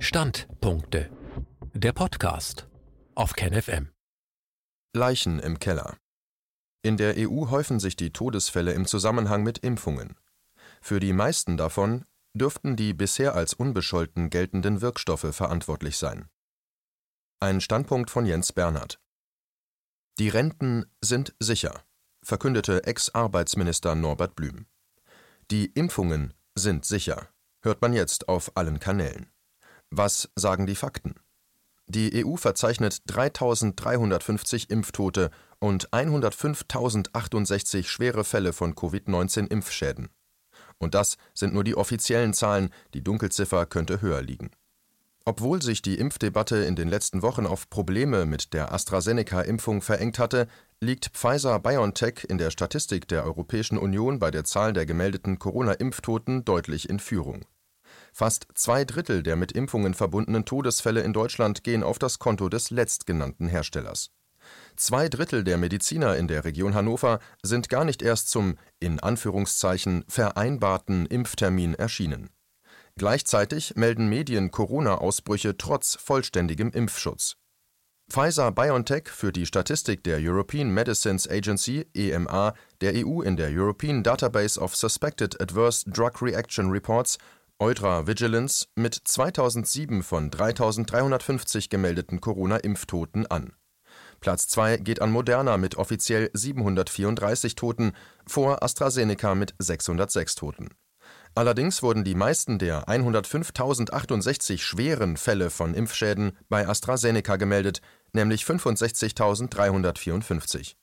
Standpunkte. Der Podcast auf KenFM. Leichen im Keller. In der EU häufen sich die Todesfälle im Zusammenhang mit Impfungen. Für die meisten davon dürften die bisher als unbescholten geltenden Wirkstoffe verantwortlich sein. Ein Standpunkt von Jens Bernhard. Die Renten sind sicher, verkündete Ex-Arbeitsminister Norbert Blüm. Die Impfungen sind sicher, hört man jetzt auf allen Kanälen. Was sagen die Fakten? Die EU verzeichnet 3.350 Impftote und 105.068 schwere Fälle von Covid-19-Impfschäden. Und das sind nur die offiziellen Zahlen, die Dunkelziffer könnte höher liegen. Obwohl sich die Impfdebatte in den letzten Wochen auf Probleme mit der AstraZeneca-Impfung verengt hatte, liegt Pfizer-BioNTech in der Statistik der Europäischen Union bei der Zahl der gemeldeten Corona-Impftoten deutlich in Führung. Fast zwei Drittel der mit Impfungen verbundenen Todesfälle in Deutschland gehen auf das Konto des letztgenannten Herstellers. Zwei Drittel der Mediziner in der Region Hannover sind gar nicht erst zum in Anführungszeichen vereinbarten Impftermin erschienen. Gleichzeitig melden Medien Corona-Ausbrüche trotz vollständigem Impfschutz. Pfizer BioNTech führt die Statistik der European Medicines Agency EMA der EU in der European Database of Suspected Adverse Drug Reaction Reports Eudra Vigilance mit 2007 von 3350 gemeldeten Corona-Impftoten an. Platz 2 geht an Moderna mit offiziell 734 Toten, vor AstraZeneca mit 606 Toten. Allerdings wurden die meisten der 105.068 schweren Fälle von Impfschäden bei AstraZeneca gemeldet, nämlich 65.354.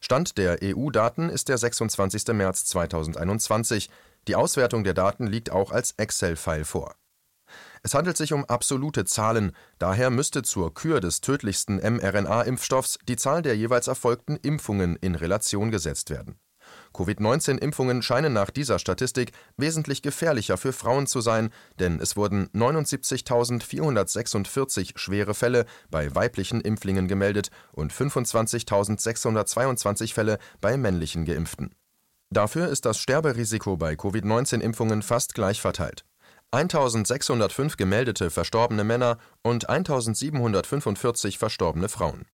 Stand der EU-Daten ist der 26. März 2021. Die Auswertung der Daten liegt auch als Excel-File vor. Es handelt sich um absolute Zahlen, daher müsste zur Kür des tödlichsten mRNA-Impfstoffs die Zahl der jeweils erfolgten Impfungen in Relation gesetzt werden. Covid-19-Impfungen scheinen nach dieser Statistik wesentlich gefährlicher für Frauen zu sein, denn es wurden 79.446 schwere Fälle bei weiblichen Impflingen gemeldet und 25.622 Fälle bei männlichen Geimpften. Dafür ist das Sterberisiko bei Covid-19-Impfungen fast gleich verteilt. 1605 gemeldete verstorbene Männer und 1745 verstorbene Frauen.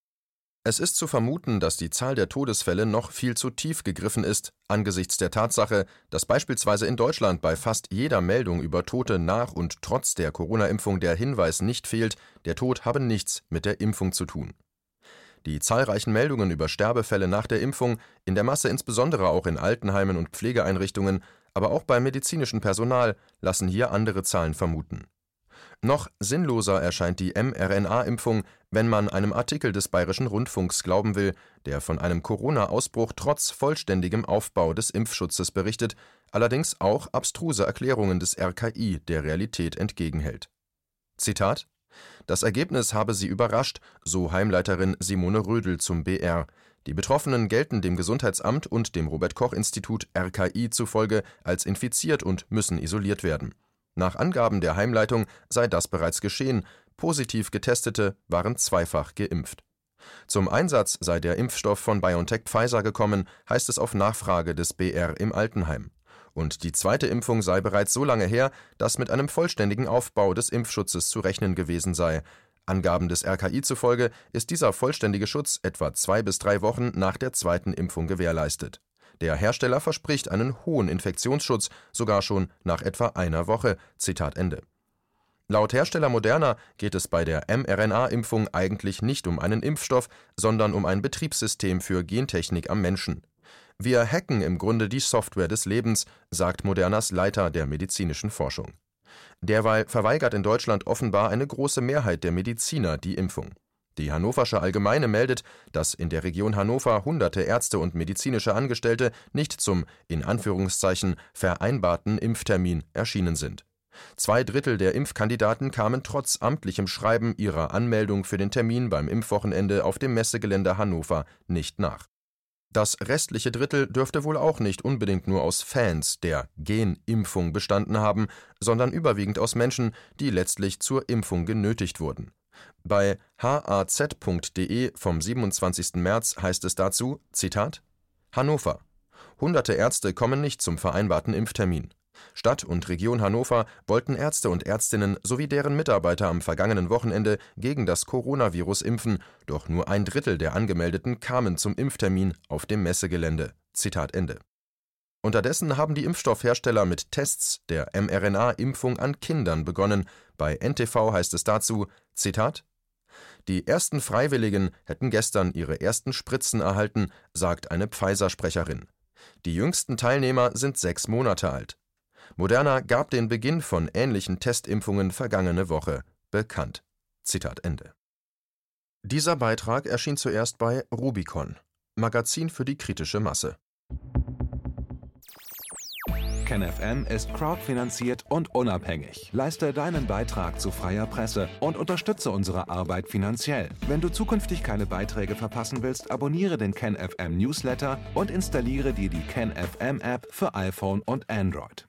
Es ist zu vermuten, dass die Zahl der Todesfälle noch viel zu tief gegriffen ist, angesichts der Tatsache, dass beispielsweise in Deutschland bei fast jeder Meldung über Tote nach und trotz der Corona-Impfung der Hinweis nicht fehlt, der Tod habe nichts mit der Impfung zu tun. Die zahlreichen Meldungen über Sterbefälle nach der Impfung, in der Masse insbesondere auch in Altenheimen und Pflegeeinrichtungen, aber auch beim medizinischen Personal, lassen hier andere Zahlen vermuten. Noch sinnloser erscheint die mRNA-Impfung, wenn man einem Artikel des Bayerischen Rundfunks glauben will, der von einem Corona-Ausbruch trotz vollständigem Aufbau des Impfschutzes berichtet, allerdings auch abstruse Erklärungen des RKI der Realität entgegenhält. Zitat Das Ergebnis habe sie überrascht, so Heimleiterin Simone Rödel zum BR. Die Betroffenen gelten dem Gesundheitsamt und dem Robert Koch Institut RKI zufolge als infiziert und müssen isoliert werden. Nach Angaben der Heimleitung sei das bereits geschehen, positiv Getestete waren zweifach geimpft. Zum Einsatz sei der Impfstoff von BioNTech Pfizer gekommen, heißt es auf Nachfrage des BR im Altenheim. Und die zweite Impfung sei bereits so lange her, dass mit einem vollständigen Aufbau des Impfschutzes zu rechnen gewesen sei. Angaben des RKI zufolge ist dieser vollständige Schutz etwa zwei bis drei Wochen nach der zweiten Impfung gewährleistet. Der Hersteller verspricht einen hohen Infektionsschutz, sogar schon nach etwa einer Woche. Zitat Ende. Laut Hersteller Moderna geht es bei der mRNA-Impfung eigentlich nicht um einen Impfstoff, sondern um ein Betriebssystem für Gentechnik am Menschen. Wir hacken im Grunde die Software des Lebens, sagt Modernas Leiter der medizinischen Forschung. Derweil verweigert in Deutschland offenbar eine große Mehrheit der Mediziner die Impfung. Die Hannoversche Allgemeine meldet, dass in der Region Hannover hunderte Ärzte und medizinische Angestellte nicht zum in Anführungszeichen vereinbarten Impftermin erschienen sind. Zwei Drittel der Impfkandidaten kamen trotz amtlichem Schreiben ihrer Anmeldung für den Termin beim Impfwochenende auf dem Messegelände Hannover nicht nach. Das restliche Drittel dürfte wohl auch nicht unbedingt nur aus Fans der Genimpfung bestanden haben, sondern überwiegend aus Menschen, die letztlich zur Impfung genötigt wurden. Bei haz.de vom 27. März heißt es dazu: Zitat: Hannover. Hunderte Ärzte kommen nicht zum vereinbarten Impftermin. Stadt und Region Hannover wollten Ärzte und Ärztinnen sowie deren Mitarbeiter am vergangenen Wochenende gegen das Coronavirus impfen, doch nur ein Drittel der Angemeldeten kamen zum Impftermin auf dem Messegelände. Zitat Ende. Unterdessen haben die Impfstoffhersteller mit Tests der mRNA-Impfung an Kindern begonnen. Bei NTV heißt es dazu: Zitat die ersten Freiwilligen hätten gestern ihre ersten Spritzen erhalten, sagt eine Pfizer-Sprecherin. Die jüngsten Teilnehmer sind sechs Monate alt. Moderna gab den Beginn von ähnlichen Testimpfungen vergangene Woche bekannt. Zitat Ende. Dieser Beitrag erschien zuerst bei Rubicon, Magazin für die kritische Masse. KenFM ist crowdfinanziert und unabhängig. Leiste deinen Beitrag zu freier Presse und unterstütze unsere Arbeit finanziell. Wenn du zukünftig keine Beiträge verpassen willst, abonniere den KenFM Newsletter und installiere dir die KenFM App für iPhone und Android.